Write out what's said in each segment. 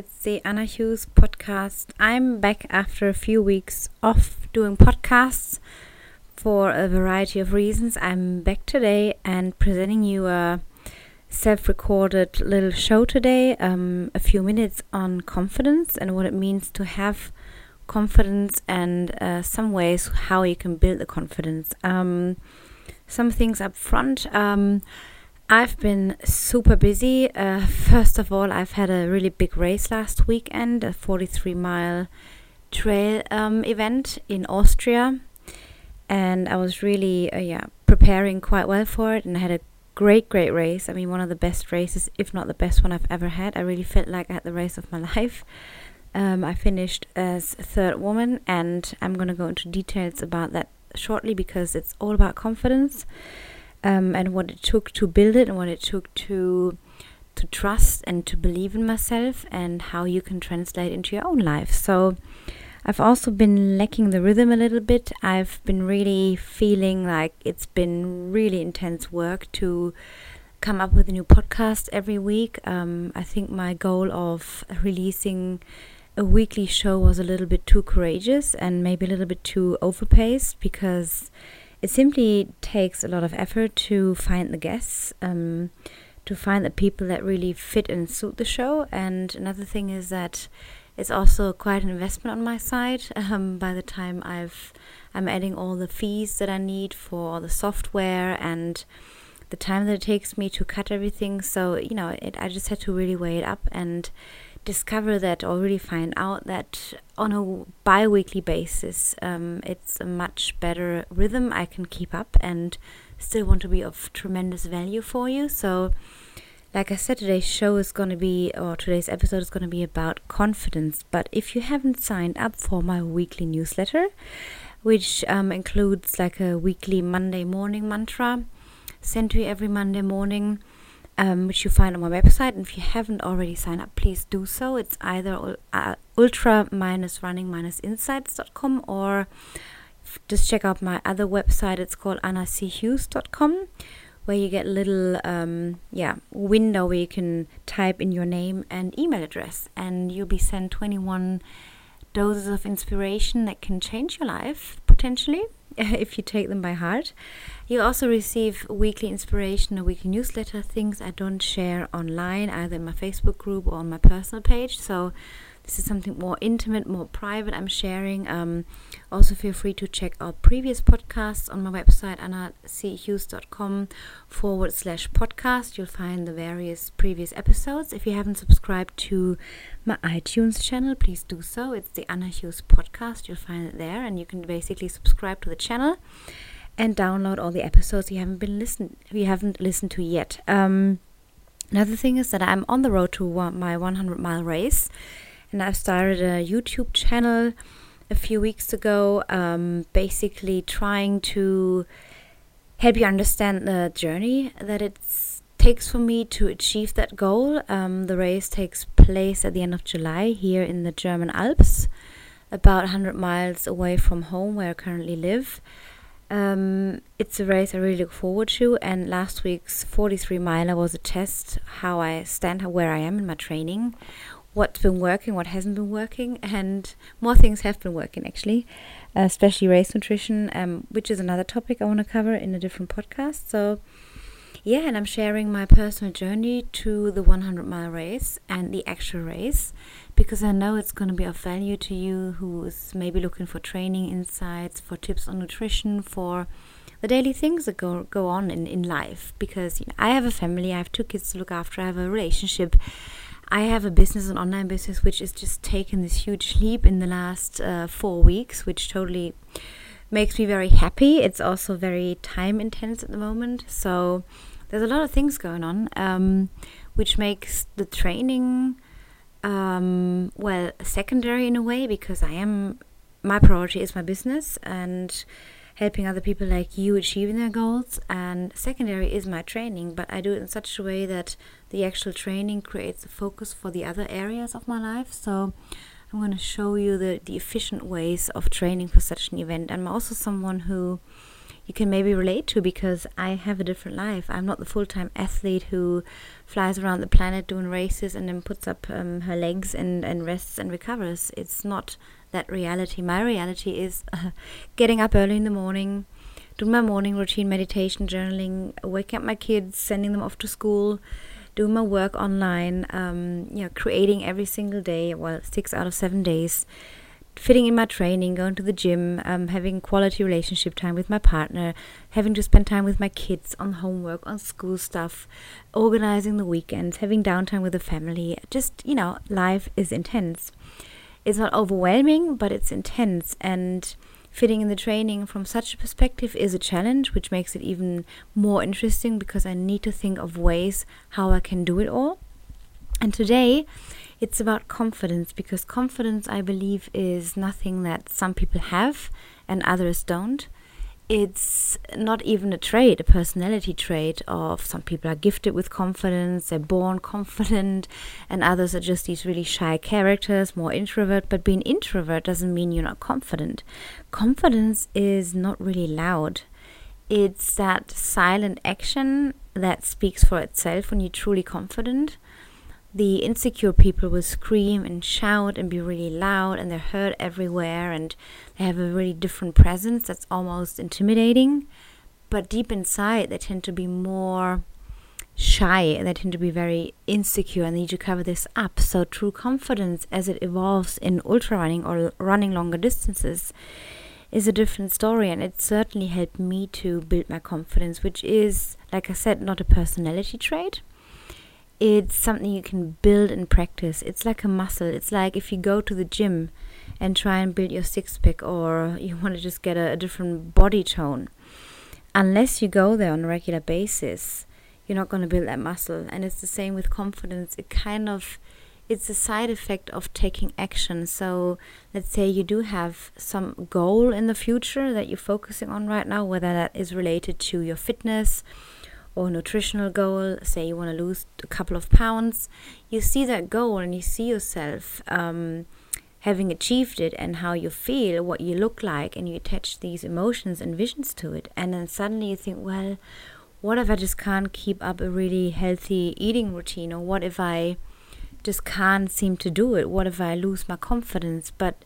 It's the Anna Hughes podcast. I'm back after a few weeks off doing podcasts for a variety of reasons. I'm back today and presenting you a self recorded little show today, um, a few minutes on confidence and what it means to have confidence and uh, some ways how you can build the confidence. Um, some things up front. Um, I've been super busy. Uh, first of all, I've had a really big race last weekend, a 43 mile trail um, event in Austria, and I was really uh, yeah preparing quite well for it, and I had a great great race. I mean, one of the best races, if not the best one I've ever had. I really felt like I had the race of my life. Um, I finished as third woman, and I'm gonna go into details about that shortly because it's all about confidence um, and what it took to build it and what it took to to trust and to believe in myself and how you can translate into your own life. So I've also been lacking the rhythm a little bit. I've been really feeling like it's been really intense work to come up with a new podcast every week. Um, I think my goal of releasing a weekly show was a little bit too courageous and maybe a little bit too overpaced because it simply takes a lot of effort to find the guests, um, to find the people that really fit and suit the show. And another thing is that it's also quite an investment on my side. Um, by the time I've I'm adding all the fees that I need for all the software and the time that it takes me to cut everything. So you know, it, I just had to really weigh it up and discover that or really find out that on a bi weekly basis, um, it's a much better rhythm I can keep up and still want to be of tremendous value for you. So, like I said, today's show is going to be, or today's episode is going to be about confidence. But if you haven't signed up for my weekly newsletter, which um, includes like a weekly Monday morning mantra sent to you every Monday morning, um, which you find on my website. And if you haven't already signed up, please do so. It's either uh, ultra-running-insights.com or just check out my other website. It's called annachughes.com where you get a little um, yeah window where you can type in your name and email address and you'll be sent 21 doses of inspiration that can change your life potentially if you take them by heart. You also receive weekly inspiration, a weekly newsletter, things I don't share online, either in my Facebook group or on my personal page. So this is something more intimate, more private I'm sharing. Um, also, feel free to check out previous podcasts on my website, annachughes.com forward slash podcast. You'll find the various previous episodes. If you haven't subscribed to my iTunes channel, please do so. It's the Anna Hughes podcast. You'll find it there, and you can basically subscribe to the channel and download all the episodes you haven't been listened you haven't listened to yet. Um, another thing is that I'm on the road to my 100 mile race and I've started a YouTube channel a few weeks ago, um, basically trying to help you understand the journey that it takes for me to achieve that goal. Um, the race takes place at the end of July here in the German Alps, about 100 miles away from home where I currently live. Um, it's a race I really look forward to, and last week's 43 miler was a test how I stand, where I am in my training, what's been working, what hasn't been working, and more things have been working actually, uh, especially race nutrition, um, which is another topic I want to cover in a different podcast. So, yeah, and I'm sharing my personal journey to the 100 mile race and the actual race because I know it's going to be of value to you who is maybe looking for training insights, for tips on nutrition, for the daily things that go go on in, in life because you know, I have a family, I have two kids to look after, I have a relationship I have a business, an online business, which has just taken this huge leap in the last uh, four weeks, which totally makes me very happy. It's also very time intense at the moment. So there's a lot of things going on, um, which makes the training, um, well, secondary in a way because I am, my priority is my business and helping other people like you achieving their goals. And secondary is my training, but I do it in such a way that the actual training creates a focus for the other areas of my life. So I'm going to show you the, the efficient ways of training for such an event. I'm also someone who you can maybe relate to because I have a different life. I'm not the full time athlete who flies around the planet doing races and then puts up um, her legs and, and rests and recovers. It's not that reality. My reality is getting up early in the morning, doing my morning routine, meditation, journaling, waking up my kids, sending them off to school, doing my work online, um, you know, creating every single day, well, six out of seven days, fitting in my training, going to the gym, um, having quality relationship time with my partner, having to spend time with my kids on homework, on school stuff, organizing the weekends, having downtime with the family. Just, you know, life is intense. It's not overwhelming, but it's intense. And fitting in the training from such a perspective is a challenge, which makes it even more interesting because I need to think of ways how I can do it all. And today, it's about confidence because confidence, I believe, is nothing that some people have and others don't. It's not even a trait, a personality trait of some people are gifted with confidence, they're born confident, and others are just these really shy characters, more introvert. But being introvert doesn't mean you're not confident. Confidence is not really loud. It's that silent action that speaks for itself when you're truly confident the insecure people will scream and shout and be really loud and they're heard everywhere and they have a really different presence that's almost intimidating. But deep inside, they tend to be more shy they tend to be very insecure and they need to cover this up. So, true confidence as it evolves in ultra running or running longer distances is a different story. And it certainly helped me to build my confidence, which is, like I said, not a personality trait it's something you can build and practice. It's like a muscle. It's like if you go to the gym and try and build your six pack or you want to just get a, a different body tone. Unless you go there on a regular basis, you're not going to build that muscle. And it's the same with confidence. It kind of it's a side effect of taking action. So let's say you do have some goal in the future that you're focusing on right now, whether that is related to your fitness or nutritional goal, say you want to lose a couple of pounds, you see that goal and you see yourself um, having achieved it and how you feel, what you look like, and you attach these emotions and visions to it. And then suddenly you think, well, what if I just can't keep up a really healthy eating routine? Or what if I just can't seem to do it? What if I lose my confidence? But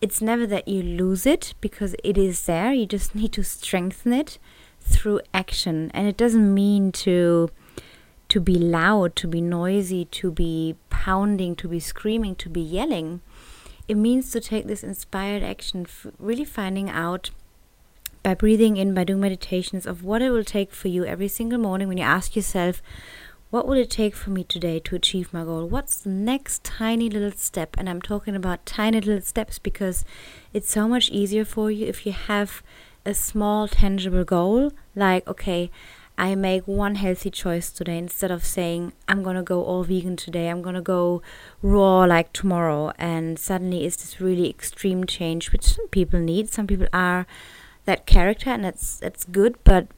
it's never that you lose it because it is there. You just need to strengthen it through action and it doesn't mean to to be loud to be noisy to be pounding to be screaming to be yelling it means to take this inspired action really finding out by breathing in by doing meditations of what it will take for you every single morning when you ask yourself what will it take for me today to achieve my goal? What's the next tiny little step? And I'm talking about tiny little steps because it's so much easier for you if you have a small tangible goal like okay I make one healthy choice today instead of saying I'm gonna go all vegan today, I'm gonna go raw like tomorrow, and suddenly it's this really extreme change, which some people need. Some people are that character, and that's that's good. But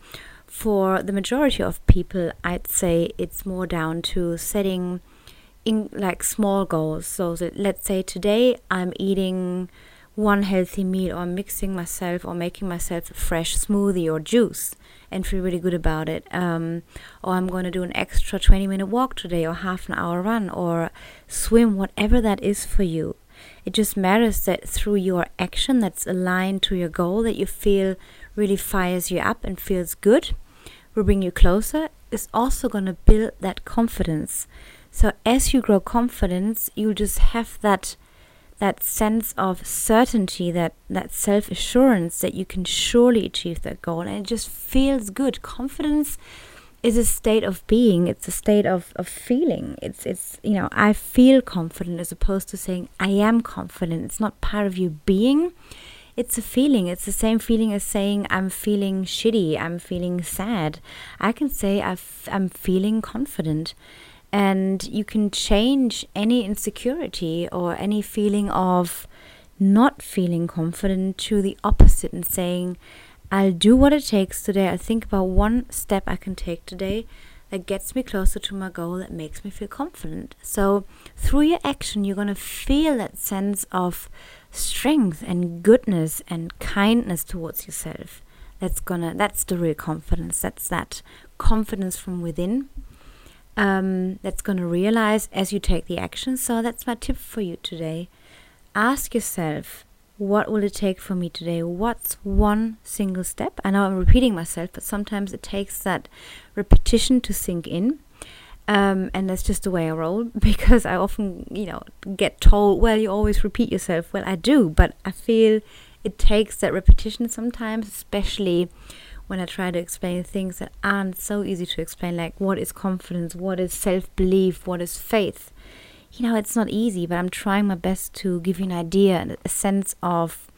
for the majority of people, I'd say it's more down to setting in like small goals. So that let's say today I'm eating one healthy meal or mixing myself or making myself a fresh smoothie or juice and feel really good about it. Um, or I'm going to do an extra 20 minute walk today or half an hour run or swim, whatever that is for you. It just matters that through your action that's aligned to your goal that you feel really fires you up and feels good, will bring you closer, is also going to build that confidence. So as you grow confidence, you'll just have that that sense of certainty, that, that self assurance that you can surely achieve that goal. And it just feels good. Confidence is a state of being, it's a state of, of feeling. It's, it's, you know, I feel confident as opposed to saying I am confident. It's not part of you being. It's a feeling. It's the same feeling as saying I'm feeling shitty. I'm feeling sad. I can say i f- I'm feeling confident and you can change any insecurity or any feeling of not feeling confident to the opposite and saying, I'll do what it takes today. I'll think about one step I can take today that gets me closer to my goal, that makes me feel confident. So, through your action, you're going to feel that sense of strength and goodness and kindness towards yourself. that's gonna that's the real confidence that's that confidence from within um, that's gonna realize as you take the action. So that's my tip for you today. Ask yourself what will it take for me today? What's one single step? I know i'm repeating myself but sometimes it takes that repetition to sink in. Um, and that's just the way I roll because I often, you know, get told, well, you always repeat yourself. Well, I do, but I feel it takes that repetition sometimes, especially when I try to explain things that aren't so easy to explain, like what is confidence, what is self belief, what is faith. You know, it's not easy, but I'm trying my best to give you an idea a sense of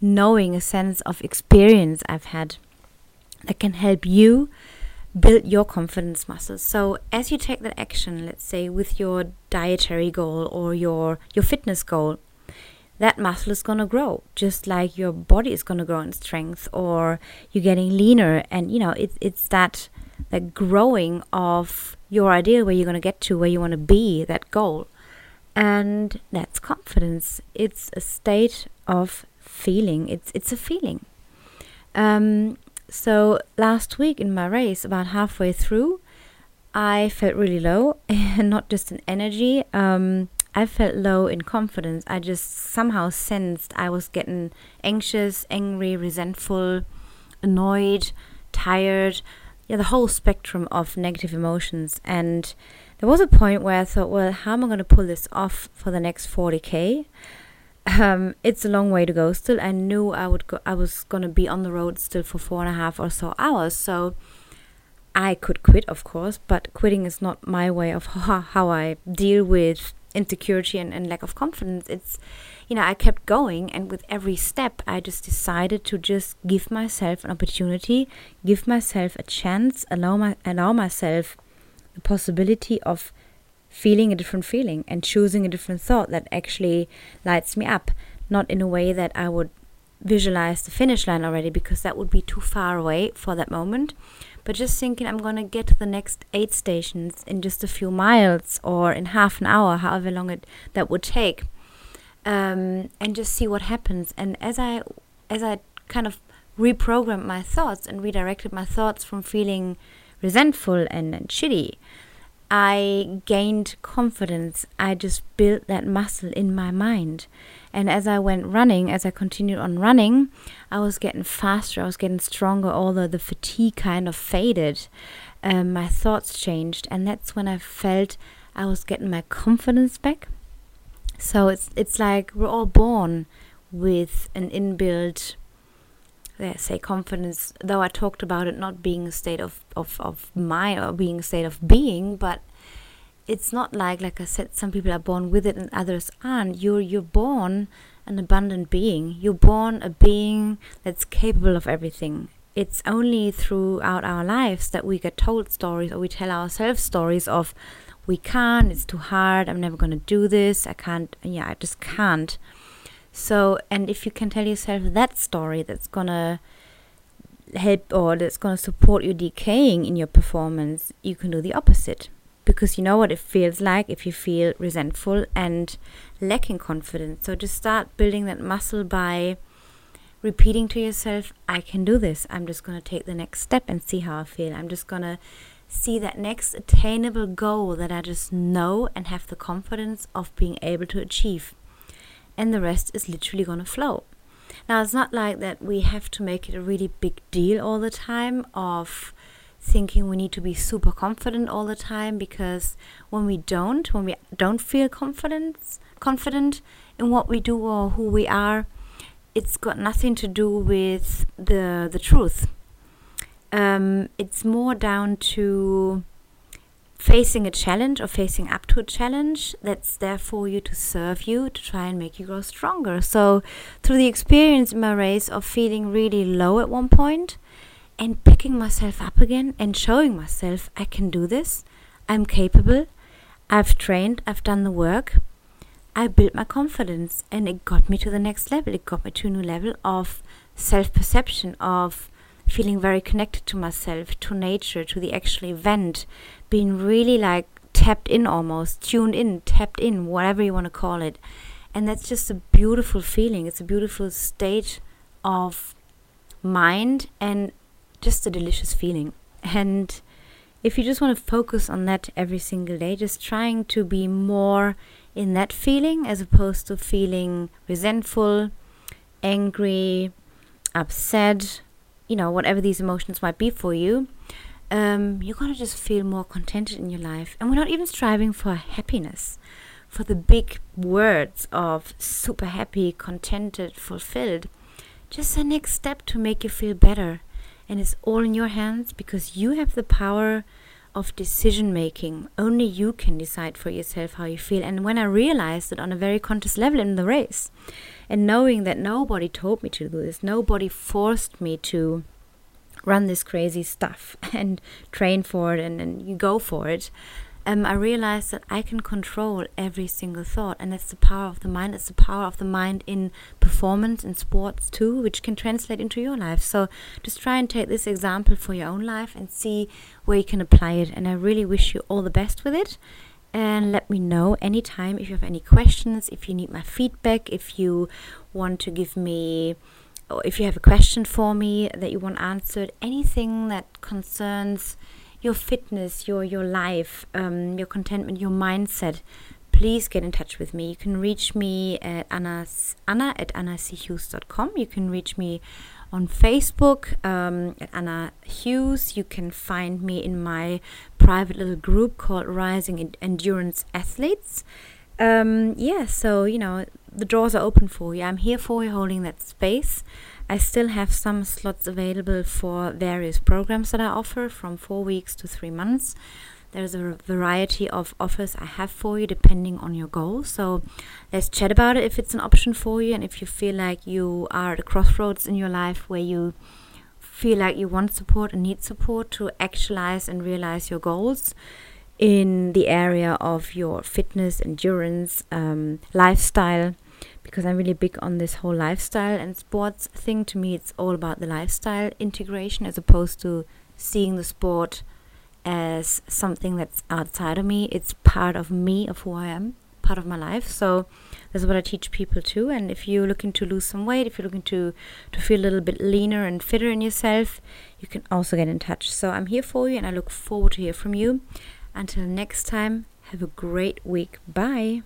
knowing, a sense of experience I've had that can help you build your confidence muscles. So as you take that action, let's say with your dietary goal or your your fitness goal, that muscle is going to grow just like your body is going to grow in strength or you're getting leaner. And you know it's it's that that growing of your idea where you're going to get to where you want to be that goal. And that's confidence. It's a state of feeling. It's it's a feeling. Um, so last week in my race about halfway through i felt really low and not just in energy. Um, I felt low in confidence. I just somehow sensed I was getting anxious, angry, resentful, annoyed, tired. Yeah, the whole spectrum of negative emotions. And there was a point where I thought, well, how am I going to pull this off for the next 40k? Um, it's a long way to go still. I knew I would go, I was going to be on the road still for four and a half or so hours. So I could quit, of course, but quitting is not my way of how, how I deal with insecurity and, and lack of confidence it's you know i kept going and with every step i just decided to just give myself an opportunity give myself a chance allow my allow myself the possibility of feeling a different feeling and choosing a different thought that actually lights me up not in a way that i would visualize the finish line already because that would be too far away for that moment but just thinking I'm to get to the next aid stations in just a few miles or in half an hour, however long it that would take, um, and just see what happens. And as I as I kind of reprogrammed my thoughts and redirected my thoughts from feeling resentful and, and shitty, I gained confidence. I just built that muscle in my mind. And as I went running, as I continued on running, I was getting faster, I was getting stronger, although the fatigue kind of faded. Um, my thoughts changed, and that's when I felt I was getting my confidence back. So it's it's like we're all born with an inbuilt say confidence though i talked about it not being a state of, of, of mind or uh, being a state of being but it's not like like I said, some people are born with it and others aren't. You're you're born an abundant being. You're born a being that's capable of everything. It's only throughout our lives that we get told stories or we tell ourselves stories of we can't, it's too hard, I'm never gonna do this, I can't yeah, I just can't. So and if you can tell yourself that story that's gonna help or that's gonna support you decaying in your performance, you can do the opposite because you know what it feels like if you feel resentful and lacking confidence. So just start building that muscle by repeating to yourself, I can do this. I'm just to take the next step and see how I feel. I'm just to see that next attainable goal that I just know and have the confidence of being able to achieve. And the rest is literally going to flow. Now, it's not like that we have to make it a really big deal all the time of thinking we need to be super confident all the time because when we don't, when we don't feel confidence, confident in what we do or who we are, it's got nothing to do with the the truth. Um, it's more down to facing a challenge or facing up to a challenge that's there for you to serve you to try and make you grow stronger. So, through the experience in my race of feeling really low at one point, and picking myself up again and showing myself I can do this. I'm capable. I've trained. I've done the work. I built my confidence and it got me to the next level. It got me to a new level of self perception, of feeling very connected to myself, to nature, to the actual event, being really like tapped in almost, tuned in, tapped in, whatever you want to call it. And that's just a beautiful feeling. It's a beautiful state of mind and just a delicious feeling. And if you just want to focus on that every single day, just trying to be more in that feeling as opposed to feeling resentful, angry, upset, you know, whatever these emotions might be for you, um, you're going to just feel more contented in your life. And we're not even striving for happiness, for the big words of super happy, contented, fulfilled. Just the next step to make you feel better. And it's all in your hands because you have the power of decision making. Only you can decide for yourself how you feel. And when I realized it on a very conscious level in the race, and knowing that nobody told me to do this, nobody forced me to run this crazy stuff and train for it and, and you go for it, um, I realized that I can control every single thought, and that's the power of the mind. It's the power of the mind in performance in sports too, which can translate into your life. So just try and take this example for your own life and see where you can apply it. And I really wish you all the best with it. And let me know anytime if you have any questions, if you need my feedback, if you want to give me or if you have a question for me that you want answered, anything that concerns your fitness, your your life, um, your contentment, your mindset, please get in touch with me. You can reach me at anna's, anna at annachughes.com. You can reach me on Facebook um, at Anna Hughes. You can find me in my private little group called Rising Endurance Athletes. Um, yeah, so you know the doors are open for you. I'm here for you, holding that space. I still have some slots available for various programs that I offer from four weeks to three months. There's a variety of offers I have for you depending on your goals. So let's chat about it if it's an option for you and if you feel like you are at a crossroads in your life where you feel like you want support and need support to actualize and realize your goals in the area of your fitness, endurance, um, lifestyle because I'm really big on this whole lifestyle and sports thing. To me, it's all about the lifestyle integration as opposed to seeing the sport as something that's outside of me. It's part of me, of who I am, part of my life. So that's what I teach people too. And if you're looking to lose some weight, if you're looking to to feel a little bit leaner and fitter in yourself, you can also get in touch. So I'm here for you, and I look forward to hear from you. Until next time, have a great week. Bye.